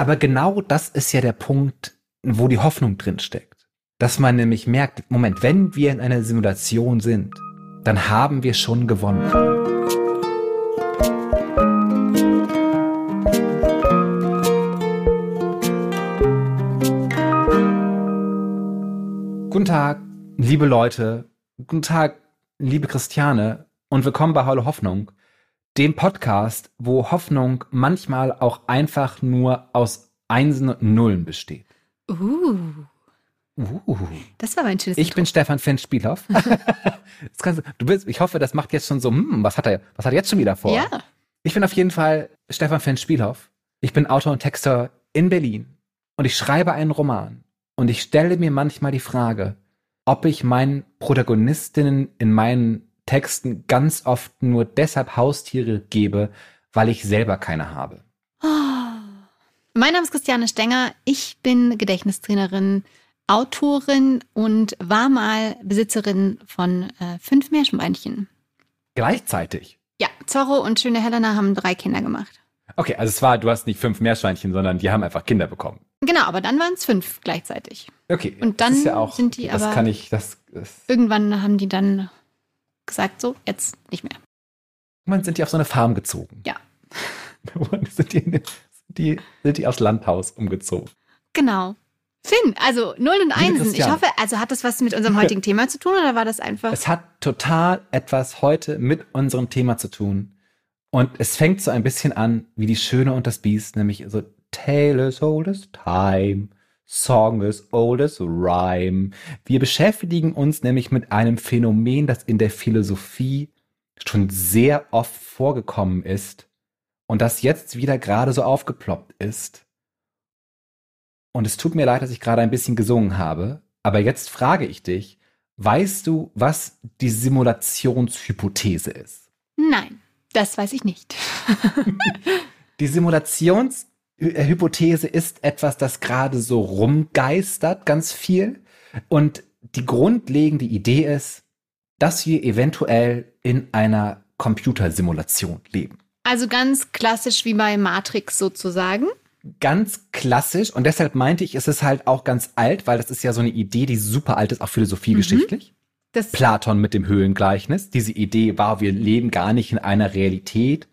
Aber genau das ist ja der Punkt, wo die Hoffnung drin steckt. Dass man nämlich merkt, Moment, wenn wir in einer Simulation sind, dann haben wir schon gewonnen. Guten Tag, liebe Leute. Guten Tag, liebe Christiane. Und willkommen bei Heule Hoffnung, dem Podcast, wo Hoffnung manchmal auch einfach nur aus Einsen und Nullen besteht. Uh. Uh. Das war mein schönes Ich bin Stefan Finn Spielhoff. Du bist, ich hoffe, das macht jetzt schon so, hm, was hat er, was hat er jetzt schon wieder vor? Ja. Ich bin auf jeden Fall Stefan Finn Spielhoff. Ich bin Autor und Texter in Berlin und ich schreibe einen Roman. Und ich stelle mir manchmal die Frage, ob ich meinen Protagonistinnen in meinen Texten ganz oft nur deshalb Haustiere gebe, weil ich selber keine habe. Mein Name ist Christiane Stenger. Ich bin Gedächtnistrainerin, Autorin und war mal Besitzerin von äh, fünf Meerschweinchen. Gleichzeitig. Ja, Zorro und schöne Helena haben drei Kinder gemacht. Okay, also es war, du hast nicht fünf Meerschweinchen, sondern die haben einfach Kinder bekommen. Genau, aber dann waren es fünf gleichzeitig. Okay. Und das dann ist ja auch, sind die das aber- kann ich, das, das Irgendwann haben die dann gesagt, so, jetzt nicht mehr. man sind die auf so eine Farm gezogen. Ja. sind, die, sind, die, sind die aufs Landhaus umgezogen. Genau. Finn, also Nullen und Einsen. Ich hoffe, also hat das was mit unserem heutigen Thema zu tun oder war das einfach? Es hat total etwas heute mit unserem Thema zu tun. Und es fängt so ein bisschen an wie die Schöne und das Biest, nämlich so Tale as old as time, Song as old as rhyme. Wir beschäftigen uns nämlich mit einem Phänomen, das in der Philosophie schon sehr oft vorgekommen ist und das jetzt wieder gerade so aufgeploppt ist. Und es tut mir leid, dass ich gerade ein bisschen gesungen habe, aber jetzt frage ich dich, weißt du, was die Simulationshypothese ist? Nein, das weiß ich nicht. Die Simulationshypothese ist etwas, das gerade so rumgeistert, ganz viel. Und die grundlegende Idee ist, dass wir eventuell in einer Computersimulation leben. Also ganz klassisch wie bei Matrix sozusagen. Ganz klassisch und deshalb meinte ich, es ist halt auch ganz alt, weil das ist ja so eine Idee, die super alt ist, auch philosophiegeschichtlich. Das, Platon mit dem Höhlengleichnis. Diese Idee war, wir leben gar nicht in einer Realität,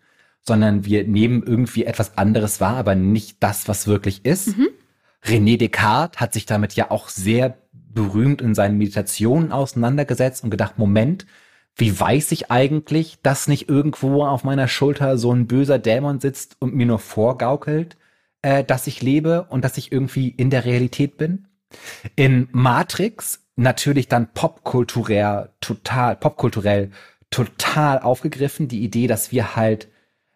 sondern wir nehmen irgendwie etwas anderes wahr, aber nicht das, was wirklich ist. René Descartes hat sich damit ja auch sehr berühmt in seinen Meditationen auseinandergesetzt und gedacht, Moment, wie weiß ich eigentlich, dass nicht irgendwo auf meiner Schulter so ein böser Dämon sitzt und mir nur vorgaukelt, äh, dass ich lebe und dass ich irgendwie in der Realität bin? In Matrix natürlich dann popkulturell total, popkulturell total aufgegriffen, die Idee, dass wir halt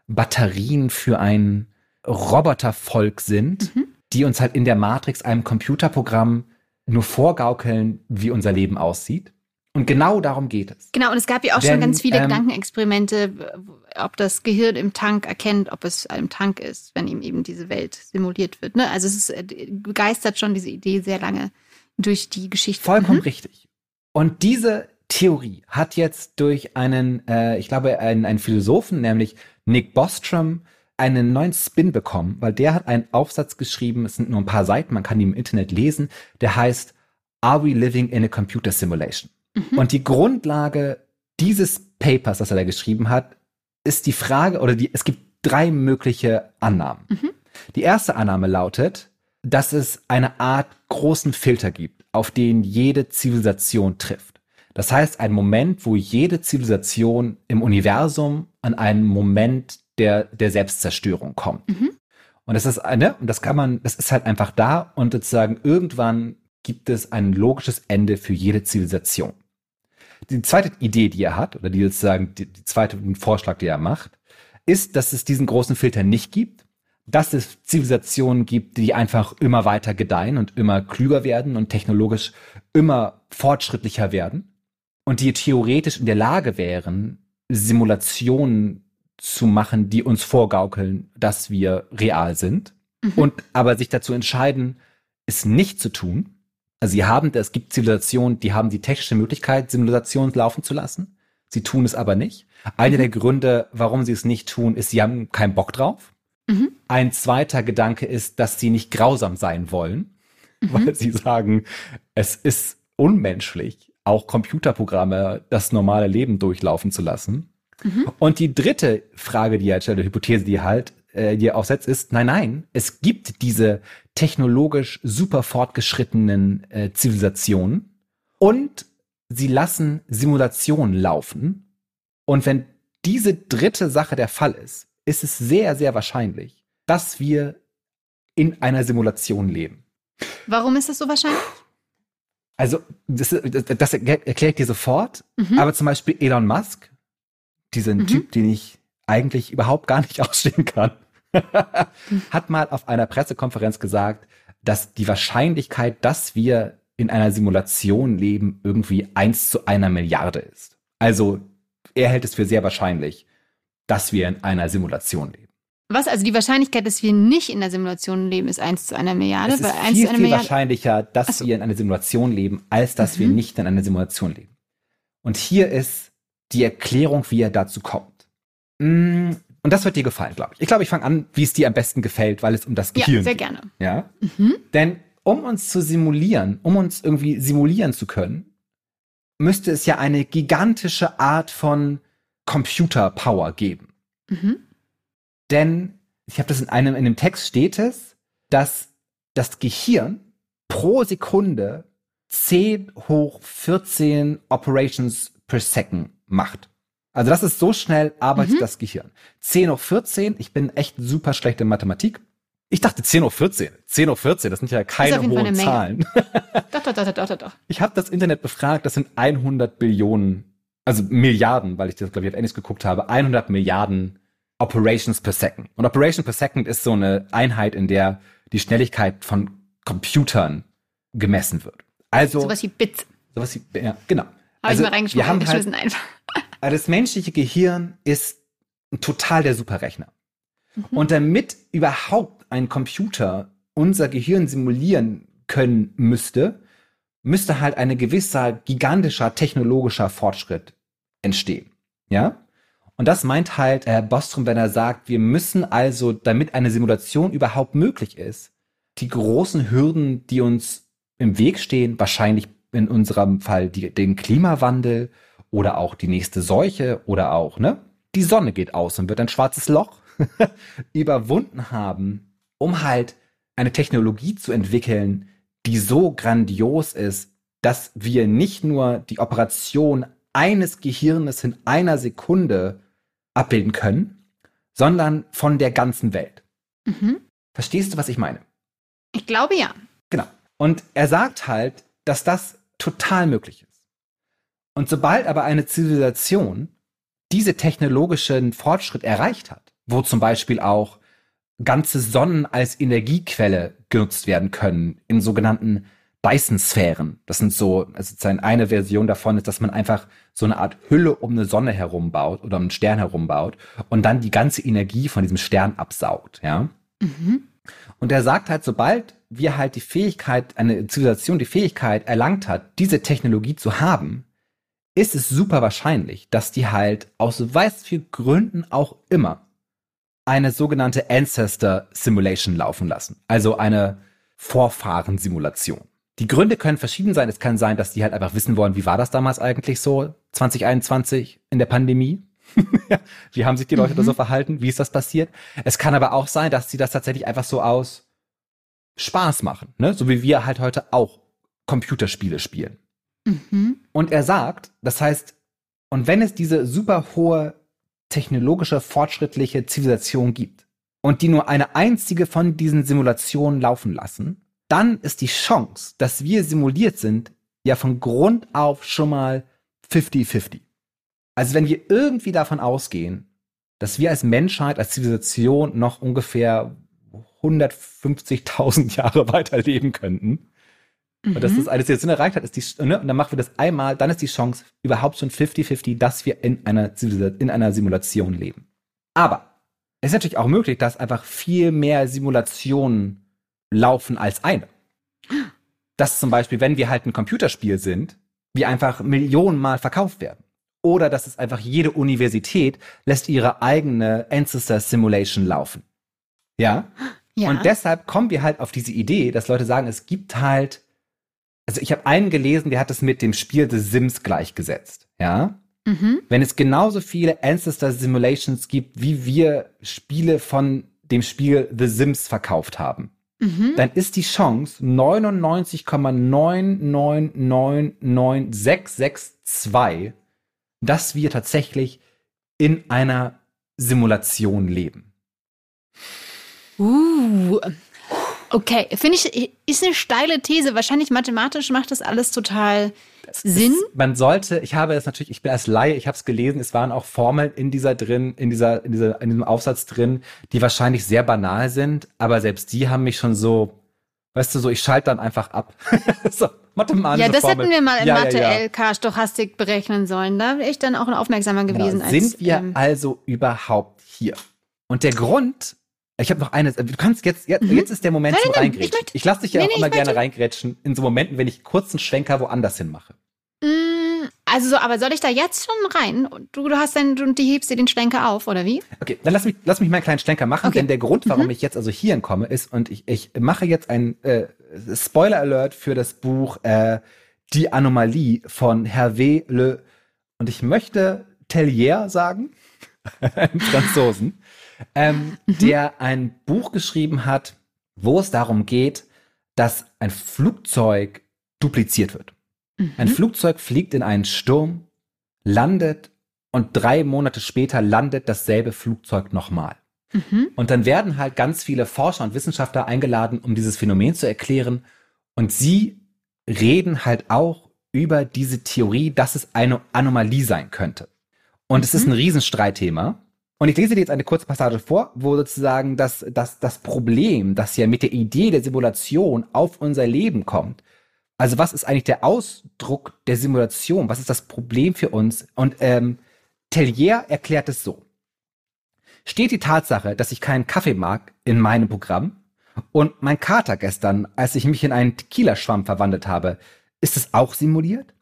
Batterien für ein Robotervolk sind, die uns halt in der Matrix einem Computerprogramm nur vorgaukeln, wie unser Leben aussieht. Und genau darum geht es. genau, und es gab ja auch schon Denn, ganz viele ähm, Gedankenexperimente, ob das Gehirn im Tank erkennt, ob es im Tank ist, wenn ihm eben diese Welt simuliert wird. Ne? Also es ist, äh, begeistert schon diese Idee sehr lange durch die Geschichte. Vollkommen Mhm. richtig. Und diese Theorie hat jetzt durch einen, äh, ich glaube, einen, einen Philosophen, nämlich Nick Bostrom, einen neuen Spin bekommen, weil der hat einen Aufsatz geschrieben, es sind nur ein paar Seiten, man kann ihn im Internet lesen, der heißt Are we living in a computer simulation? Und die Grundlage dieses Papers, das er da geschrieben hat, ist die Frage, oder die, es gibt drei mögliche Annahmen. Die erste Annahme lautet, dass es eine Art großen Filter gibt, auf den jede Zivilisation trifft. Das heißt, ein Moment, wo jede Zivilisation im Universum an einen Moment der, der Selbstzerstörung kommt. Und das ist eine, und das kann man, das ist halt einfach da und sozusagen irgendwann gibt es ein logisches Ende für jede Zivilisation. Die zweite Idee, die er hat, oder die sozusagen die, die zweite Vorschlag, die er macht, ist, dass es diesen großen Filter nicht gibt, dass es Zivilisationen gibt, die einfach immer weiter gedeihen und immer klüger werden und technologisch immer fortschrittlicher werden und die theoretisch in der Lage wären, Simulationen zu machen, die uns vorgaukeln, dass wir real sind und aber sich dazu entscheiden, es nicht zu tun. Also sie haben, es gibt Zivilisationen, die haben die technische Möglichkeit, Simulationen laufen zu lassen. Sie tun es aber nicht. Einer der Gründe, warum sie es nicht tun, ist, sie haben keinen Bock drauf. Mhm. Ein zweiter Gedanke ist, dass sie nicht grausam sein wollen, mhm. weil sie sagen, es ist unmenschlich, auch Computerprogramme das normale Leben durchlaufen zu lassen. Mhm. Und die dritte Frage, die er stellt, Hypothese, die halt, äh, die aufsetzt, ist, nein, nein, es gibt diese technologisch super fortgeschrittenen äh, Zivilisationen und sie lassen Simulationen laufen. Und wenn diese dritte Sache der Fall ist, ist es sehr, sehr wahrscheinlich, dass wir in einer Simulation leben. Warum ist das so wahrscheinlich? Also, das, das erkläre ich dir sofort. Mhm. Aber zum Beispiel Elon Musk, diesen mhm. Typ, den ich eigentlich überhaupt gar nicht ausstehen kann, hat mal auf einer Pressekonferenz gesagt, dass die Wahrscheinlichkeit, dass wir in einer Simulation leben, irgendwie eins zu einer Milliarde ist. Also er hält es für sehr wahrscheinlich, dass wir in einer Simulation leben. Was? Also die Wahrscheinlichkeit, dass wir nicht in der Simulation leben, ist eins zu einer Milliarde? Es ist viel, viel Milliarde? wahrscheinlicher, dass so. wir in einer Simulation leben, als dass mhm. wir nicht in einer Simulation leben. Und hier ist die Erklärung, wie er dazu kommt. Mm, und das wird dir gefallen, glaube ich. Ich glaube, ich fange an, wie es dir am besten gefällt, weil es um das Gehirn geht. Ja, sehr gerne. Ja? Mhm. Denn um uns zu simulieren, um uns irgendwie simulieren zu können, müsste es ja eine gigantische Art von Computer-Power geben. Mhm. Denn, ich habe das in einem, in dem Text steht es, dass das Gehirn pro Sekunde 10 hoch 14 Operations per Second macht. Also das ist so schnell arbeitet mhm. das Gehirn. 10 hoch 14, ich bin echt super schlecht in Mathematik. Ich dachte 10.14 Uhr. 10.14 Uhr, das sind ja keine hohen Zahlen. doch, doch, doch, doch, doch, doch. Ich habe das Internet befragt, das sind 100 Billionen, also Milliarden, weil ich das, glaube ich, auf Englisch geguckt habe, 100 Milliarden Operations per Second. Und Operation per Second ist so eine Einheit, in der die Schnelligkeit von Computern gemessen wird. Also sowas wie Bits. Sowas wie, ja, genau. Habe also, ich mal reingeschmissen, wir haben halt, einfach. Das menschliche Gehirn ist total der Superrechner. Mhm. Und damit überhaupt ein Computer unser Gehirn simulieren können müsste, müsste halt eine gewisser gigantischer technologischer Fortschritt entstehen. Ja? Und das meint halt Herr Bostrom, wenn er sagt, wir müssen also, damit eine Simulation überhaupt möglich ist, die großen Hürden, die uns im Weg stehen, wahrscheinlich in unserem Fall die, den Klimawandel oder auch die nächste Seuche oder auch, ne? Die Sonne geht aus und wird ein schwarzes Loch überwunden haben, um halt eine Technologie zu entwickeln, die so grandios ist, dass wir nicht nur die Operation eines Gehirnes in einer Sekunde abbilden können, sondern von der ganzen Welt. Mhm. Verstehst du, was ich meine? Ich glaube ja. Genau. Und er sagt halt, dass das total möglich ist. Und sobald aber eine Zivilisation diese technologischen Fortschritt erreicht hat, wo zum Beispiel auch ganze Sonnen als Energiequelle genutzt werden können in sogenannten Dyson-Sphären. Das sind so, also eine Version davon ist, dass man einfach so eine Art Hülle um eine Sonne herum baut oder um einen Stern herum baut und dann die ganze Energie von diesem Stern absaugt, ja. Mhm. Und er sagt halt, sobald wir halt die Fähigkeit, eine Zivilisation die Fähigkeit erlangt hat, diese Technologie zu haben, ist es super wahrscheinlich, dass die halt aus weiß viel Gründen auch immer eine sogenannte Ancestor Simulation laufen lassen. Also eine Vorfahrensimulation. Die Gründe können verschieden sein. Es kann sein, dass die halt einfach wissen wollen, wie war das damals eigentlich so 2021 in der Pandemie? wie haben sich die Leute mhm. da so verhalten? Wie ist das passiert? Es kann aber auch sein, dass sie das tatsächlich einfach so aus Spaß machen, ne? So wie wir halt heute auch Computerspiele spielen. Mhm. Und er sagt, das heißt, und wenn es diese super hohe technologische, fortschrittliche Zivilisation gibt und die nur eine einzige von diesen Simulationen laufen lassen, dann ist die Chance, dass wir simuliert sind, ja von Grund auf schon mal 50-50. Also wenn wir irgendwie davon ausgehen, dass wir als Menschheit, als Zivilisation noch ungefähr 150.000 Jahre weiterleben könnten, Mhm. Und dass das alles jetzt erreicht hat, ist die, ne? und dann machen wir das einmal, dann ist die Chance überhaupt schon 50-50, dass wir in einer, in einer Simulation leben. Aber es ist natürlich auch möglich, dass einfach viel mehr Simulationen laufen als eine. Dass zum Beispiel, wenn wir halt ein Computerspiel sind, wir einfach Millionenmal verkauft werden. Oder dass es einfach jede Universität lässt ihre eigene Ancestor Simulation laufen. Ja. Ja. Und deshalb kommen wir halt auf diese Idee, dass Leute sagen, es gibt halt, also ich habe einen gelesen, der hat es mit dem Spiel The Sims gleichgesetzt. Ja. mhm. Wenn es genauso viele Ancestor Simulations gibt, wie wir Spiele von dem Spiel The Sims verkauft haben, Mhm. dann ist die Chance 99,9999662, dass wir tatsächlich in einer Simulation leben. Uh. Okay, finde ich, ist eine steile These. Wahrscheinlich mathematisch macht das alles total Sinn. Es, man sollte, ich habe es natürlich, ich bin als Laie, ich habe es gelesen, es waren auch Formeln in dieser drin, in dieser, in dieser, in diesem Aufsatz drin, die wahrscheinlich sehr banal sind, aber selbst die haben mich schon so, weißt du, so, ich schalte dann einfach ab. so, mathematische Ja, das Formel. hätten wir mal in Ja, ja, Mathe ja. LK Stochastik berechnen sollen. Da wäre ich dann auch aufmerksamer gewesen. Genau. als, Sind wir ähm, also überhaupt hier? Und der Grund, ich habe noch eine, du kannst jetzt, jetzt, Mhm. jetzt ist der Moment Nein, zum nein, Reingrätschen. ich Ich, lasse dich ja Nee, auch nee, immer gerne reingrätschen in so Momenten, wenn ich kurz einen Schwenker woanders hin mache. Mm, Also, so, aber soll ich da jetzt schon rein? Du, du hast dann, und die hebst dir den Schlenker auf, oder wie? Okay, dann lass mich, lass mich mal einen kleinen Schlenker machen, Okay. denn der Grund, warum Mhm. ich jetzt also hier hinkomme, ist, und ich, ich mache jetzt ein äh, Spoiler-Alert für das Buch äh, Die Anomalie von Hervé Le, und ich möchte Tellier sagen, einen Franzosen, ähm, der ein Buch geschrieben hat, wo es darum geht, dass ein Flugzeug dupliziert wird. Ein Mhm. Flugzeug fliegt in einen Sturm, landet und drei Monate später landet dasselbe Flugzeug nochmal. Mhm. Und dann werden halt ganz viele Forscher und Wissenschaftler eingeladen, um dieses Phänomen zu erklären. Und sie reden halt auch über diese Theorie, dass es eine Anomalie sein könnte. Und es ist ein Riesenstreitthema. Und ich lese dir jetzt eine kurze Passage vor, wo sozusagen das, das, das Problem, das ja mit der Idee der Simulation auf unser Leben kommt, also was ist eigentlich der Ausdruck der Simulation? Was ist das Problem für uns? Und ähm, Tellier erklärt es so. Steht die Tatsache, dass ich keinen Kaffee mag, in meinem Programm? Und mein Kater gestern, als ich mich in einen Tequila-Schwamm verwandelt habe, ist es auch simuliert?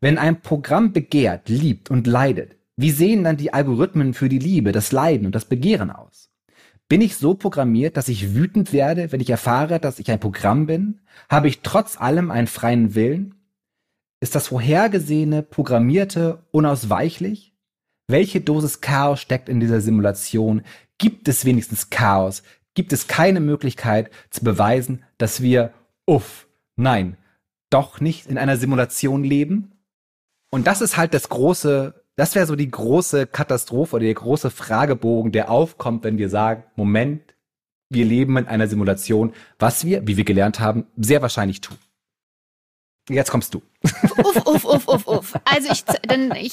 Wenn ein Programm begehrt, liebt und leidet, wie sehen dann die Algorithmen für die Liebe, das Leiden und das Begehren aus? Bin ich so programmiert, dass ich wütend werde, wenn ich erfahre, dass ich ein Programm bin? Habe ich trotz allem einen freien Willen? Ist das Vorhergesehene, Programmierte unausweichlich? Welche Dosis Chaos steckt in dieser Simulation? Gibt es wenigstens Chaos? Gibt es keine Möglichkeit zu beweisen, dass wir, uff, nein, doch nicht in einer Simulation leben? Und das ist halt das große, das wäre so die große Katastrophe oder der große Fragebogen, der aufkommt, wenn wir sagen, Moment, wir leben in einer Simulation, was wir, wie wir gelernt haben, sehr wahrscheinlich tun. Jetzt kommst du. Uff, uff, uff, uff, uff. Also ich, dann, ich,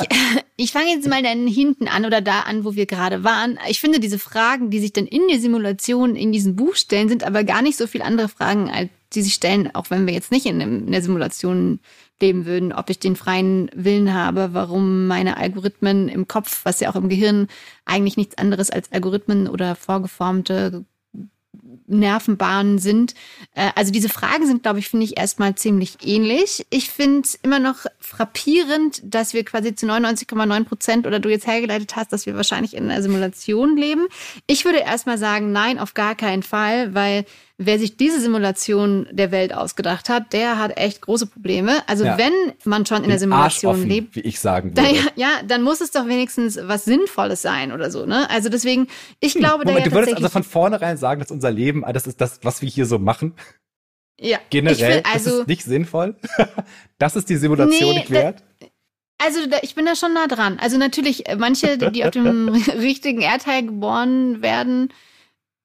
ich fange jetzt mal dann hinten an oder da an, wo wir gerade waren. Ich finde, diese Fragen, die sich dann in der Simulation in diesem Buch stellen, sind aber gar nicht so viel andere Fragen, als die sich stellen, auch wenn wir jetzt nicht in, in der Simulation leben würden, ob ich den freien Willen habe, warum meine Algorithmen im Kopf, was ja auch im Gehirn eigentlich nichts anderes als Algorithmen oder vorgeformte Nervenbahnen sind. Äh, Also diese Fragen sind, glaube ich, finde ich erstmal ziemlich ähnlich. Ich finde es immer noch frappierend, dass wir quasi zu 99,9 Prozent oder du jetzt hergeleitet hast, dass wir wahrscheinlich in einer Simulation leben. Ich würde erstmal sagen, nein, auf gar keinen Fall, weil wer sich diese Simulation der Welt ausgedacht hat, der hat echt große Probleme. Also Ja. wenn man schon in der Den Arsch Simulation offen, lebt, wie ich sagen da, würde. ja, ja, dann muss es doch wenigstens was Sinnvolles sein oder so, ne? Also deswegen, ich glaube, da Moment, ja du würdest also von vornherein sagen, dass unser Leben, ah, das ist das, was wir hier so machen, ja, generell, also, das ist nicht sinnvoll. das ist die Simulation Nee, nicht wert. also da, ich bin da schon nah dran. Also natürlich, äh, manche, die die auf dem richtigen Erdteil geboren werden,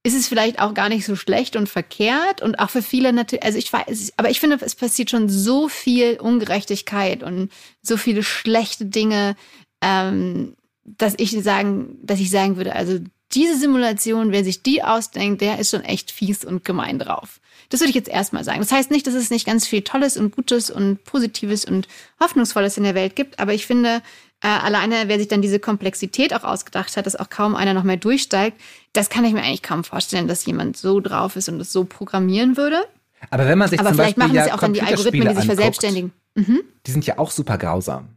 ist es vielleicht auch gar nicht so schlecht und verkehrt. Und auch für viele natürlich, also ich weiß, aber ich finde, es passiert schon so viel Ungerechtigkeit und so viele schlechte Dinge, ähm, dass ich sagen, dass ich sagen würde, also diese Simulation, wer sich die ausdenkt, der ist schon echt fies und gemein drauf. Das würde ich jetzt erstmal sagen. Das heißt nicht, dass es nicht ganz viel Tolles und Gutes und Positives und Hoffnungsvolles in der Welt gibt, aber ich finde, äh, alleine, wer sich dann diese Komplexität auch ausgedacht hat, dass auch kaum einer noch mehr durchsteigt, das kann ich mir eigentlich kaum vorstellen, dass jemand so drauf ist und es so programmieren würde. Aber wenn man sich Aber zum vielleicht Beispiel machen das ja auch dann die Algorithmen, die sich verselbstständigen. Mhm. die sind ja auch super grausam.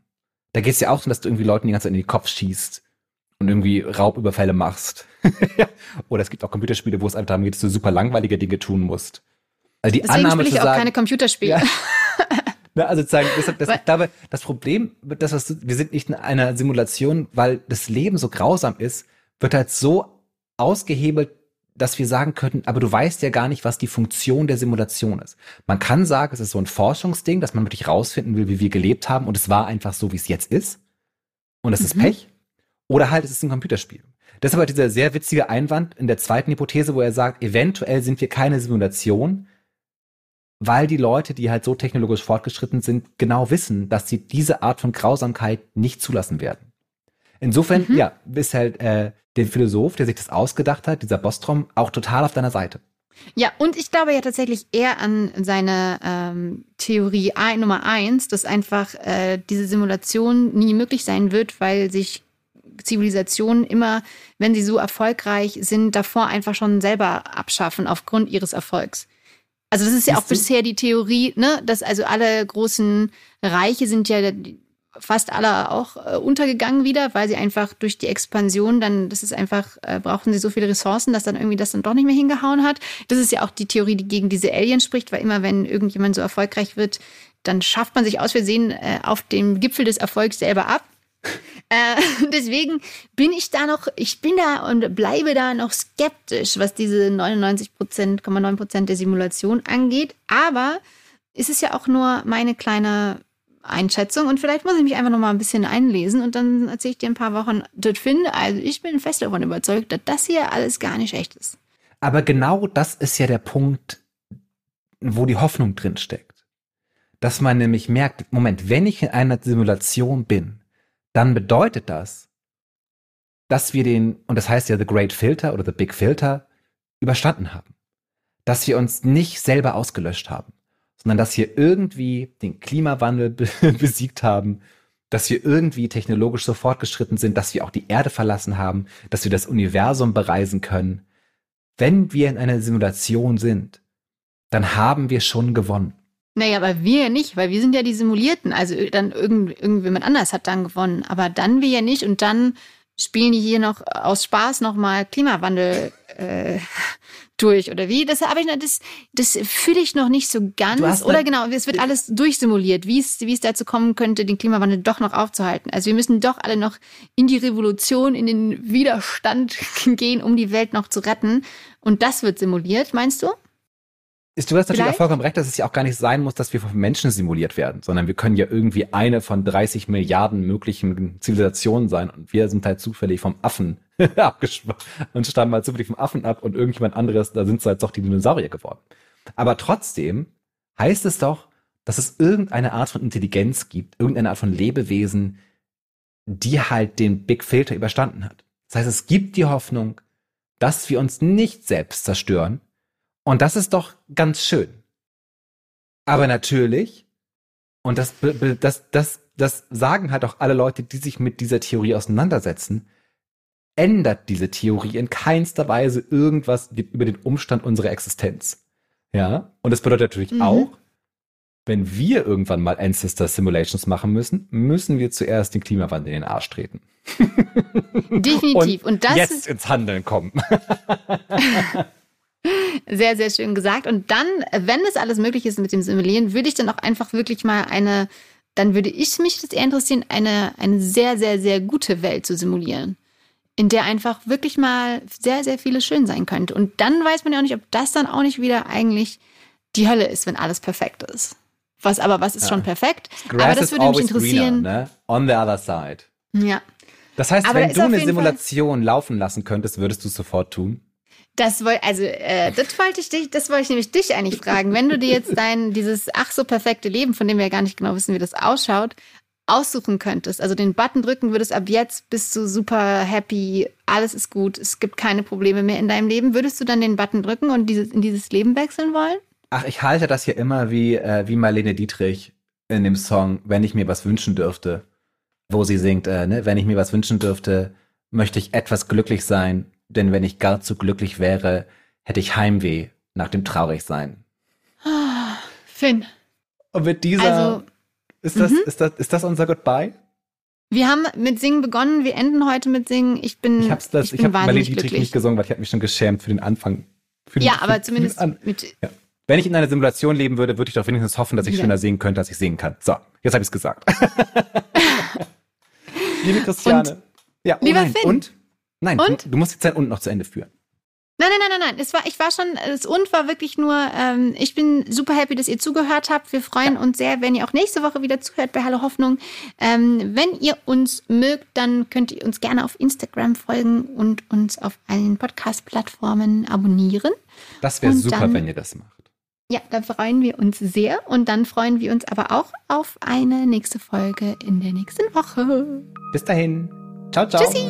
Da geht es ja auch darum, dass du irgendwie Leuten die ganze Zeit in den Kopf schießt und irgendwie Raubüberfälle machst. Oder es gibt auch Computerspiele, wo es einfach darum geht, dass du super langweilige Dinge tun musst. Also die Deswegen Annahme spiele ich auch sagen, keine Computerspiele. Ja. Ne, also sagen, deshalb, das, ich glaube, das Problem, das, was du, wir sind nicht in einer Simulation, weil das Leben so grausam ist, wird halt so ausgehebelt, dass wir sagen könnten, aber du weißt ja gar nicht, was die Funktion der Simulation ist. Man kann sagen, es ist so ein Forschungsding, dass man wirklich rausfinden will, wie wir gelebt haben und es war einfach so, wie es jetzt ist. Und es mhm. ist Pech. Oder halt, es ist ein Computerspiel. Deshalb halt dieser sehr witzige Einwand in der zweiten Hypothese, wo er sagt, eventuell sind wir keine Simulation, weil die Leute, die halt so technologisch fortgeschritten sind, genau wissen, dass sie diese Art von Grausamkeit nicht zulassen werden. Insofern, mhm. ja, ist halt äh, der Philosoph, der sich das ausgedacht hat, dieser Bostrom, auch total auf deiner Seite. Ja, und ich glaube ja tatsächlich eher an seine ähm, Theorie Nummer eins, dass einfach äh, diese Simulation nie möglich sein wird, weil sich Zivilisationen immer, wenn sie so erfolgreich sind, davor einfach schon selber abschaffen aufgrund ihres Erfolgs. Also das ist ja auch bisher die Theorie, ne, dass also alle großen Reiche sind ja fast alle auch äh, untergegangen wieder, weil sie einfach durch die Expansion dann, das ist einfach, äh, brauchen sie so viele Ressourcen, dass dann irgendwie das dann doch nicht mehr hingehauen hat. Das ist ja auch die Theorie, die gegen diese Aliens spricht, weil immer wenn irgendjemand so erfolgreich wird, dann schafft man sich aus Versehen äh, auf dem Gipfel des Erfolgs selber ab. Äh, deswegen bin ich da noch, ich bin da und bleibe da noch skeptisch, was diese 99 Prozent, 9 Prozent der Simulation angeht. Aber es ist ja auch nur meine kleine Einschätzung und vielleicht muss ich mich einfach noch mal ein bisschen einlesen und dann erzähle ich dir ein paar Wochen das finde. Also ich bin fest davon überzeugt, dass das hier alles gar nicht echt ist. Aber genau das ist ja der Punkt, wo die Hoffnung drin steckt. Dass man nämlich merkt, Moment, wenn ich in einer Simulation bin, dann bedeutet das, dass wir den, und das heißt ja The Great Filter oder The Big Filter, überstanden haben. Dass wir uns nicht selber ausgelöscht haben, sondern dass wir irgendwie den Klimawandel besiegt haben, dass wir irgendwie technologisch so fortgeschritten sind, dass wir auch die Erde verlassen haben, dass wir das Universum bereisen können. Wenn wir in einer Simulation sind, dann haben wir schon gewonnen. Naja, aber wir nicht, weil wir sind ja die Simulierten. Also dann irgend, irgendjemand anders hat dann gewonnen. Aber dann wir ja nicht. Und dann spielen die hier noch aus Spaß nochmal Klimawandel äh, durch oder wie? Das habe ich das, das fühle ich noch nicht so ganz. Oder genau, es wird alles durchsimuliert, wie es, wie es dazu kommen könnte, den Klimawandel doch noch aufzuhalten. Also wir müssen doch alle noch in die Revolution, in den Widerstand gehen, um die Welt noch zu retten. Und das wird simuliert, meinst du? Ist, du hast natürlich Vielleicht? auch vollkommen recht, dass es ja auch gar nicht sein muss, dass wir von Menschen simuliert werden, sondern wir können ja irgendwie eine von 30 Milliarden möglichen Zivilisationen sein und wir sind halt zufällig vom Affen abgeschwommen und stammen halt zufällig vom Affen ab und irgendjemand anderes, da sind es halt doch die Dinosaurier geworden. Aber trotzdem heißt es doch, dass es irgendeine Art von Intelligenz gibt, irgendeine Art von Lebewesen, die halt den Big Filter überstanden hat. Das heißt, es gibt die Hoffnung, dass wir uns nicht selbst zerstören, und das ist doch ganz schön. Aber natürlich, und das, das, das, das sagen halt auch alle Leute, die sich mit dieser Theorie auseinandersetzen, ändert diese Theorie in keinster Weise irgendwas über den Umstand unserer Existenz. Ja, und das bedeutet natürlich mhm. auch, wenn wir irgendwann mal Ancestor Simulations machen müssen, müssen wir zuerst den Klimawandel in den Arsch treten. Definitiv. Und, und das jetzt ins Handeln kommen. Sehr, sehr schön gesagt. Und dann, wenn es alles möglich ist mit dem Simulieren, würde ich dann auch einfach wirklich mal eine, dann würde ich mich das eher interessieren, eine, eine sehr, sehr, sehr gute Welt zu simulieren. In der einfach wirklich mal sehr, sehr vieles schön sein könnte. Und dann weiß man ja auch nicht, ob das dann auch nicht wieder eigentlich die Hölle ist, wenn alles perfekt ist. Was aber, was ist ja. schon perfekt? Grass aber das würde mich interessieren. Greener, ne? On the other side. Ja. Das heißt, aber wenn du eine Simulation Fall laufen lassen könntest, würdest du es sofort tun? Das wollte, also äh, das wollte ich dich, das wollte ich nämlich dich eigentlich fragen. Wenn du dir jetzt dein dieses ach so perfekte Leben, von dem wir ja gar nicht genau wissen, wie das ausschaut, aussuchen könntest, also den Button drücken würdest, ab jetzt bist du super happy, alles ist gut, es gibt keine Probleme mehr in deinem Leben, würdest du dann den Button drücken und dieses in dieses Leben wechseln wollen? Ach, ich halte das hier immer wie äh, wie Marlene Dietrich in dem Song, wenn ich mir was wünschen dürfte, wo sie singt, äh, ne, wenn ich mir was wünschen dürfte, möchte ich etwas glücklich sein denn wenn ich gar zu glücklich wäre, hätte ich Heimweh nach dem Traurigsein. Ah, Finn. Und mit dieser, also, ist, das, mhm. ist, das, ist das unser Goodbye? Wir haben mit Singen begonnen, wir enden heute mit Singen. Ich bin, Ich hab's das, ich ich, Dietrich glücklich. nicht gesungen, weil ich habe mich schon geschämt für den Anfang. Für den, Ja, für- aber für den zumindest mit. Ja. Wenn ich in einer Simulation leben würde, würde ich doch wenigstens hoffen, dass ich Ja. schöner singen könnte, als ich singen kann. So, jetzt habe ich es gesagt. Liebe Christiane. ja, oh Lieber nein. Finn. Und? Nein, Und? Du, du musst jetzt dein Und noch zu Ende führen. Nein, nein, nein, nein, nein. Es war, ich war schon, das und war wirklich nur, ähm, ich bin super happy, dass ihr zugehört habt. Wir freuen uns sehr, wenn ihr auch nächste Woche wieder zuhört bei Hallo Hoffnung. Ähm, wenn ihr uns mögt, dann könnt ihr uns gerne auf Instagram folgen und uns auf allen Podcast-Plattformen abonnieren. Das wäre super, dann- wenn ihr das macht. Ja, da freuen wir uns sehr. Und dann freuen wir uns aber auch auf eine nächste Folge in der nächsten Woche. Bis dahin. Ciao, ciao. Tschüssi!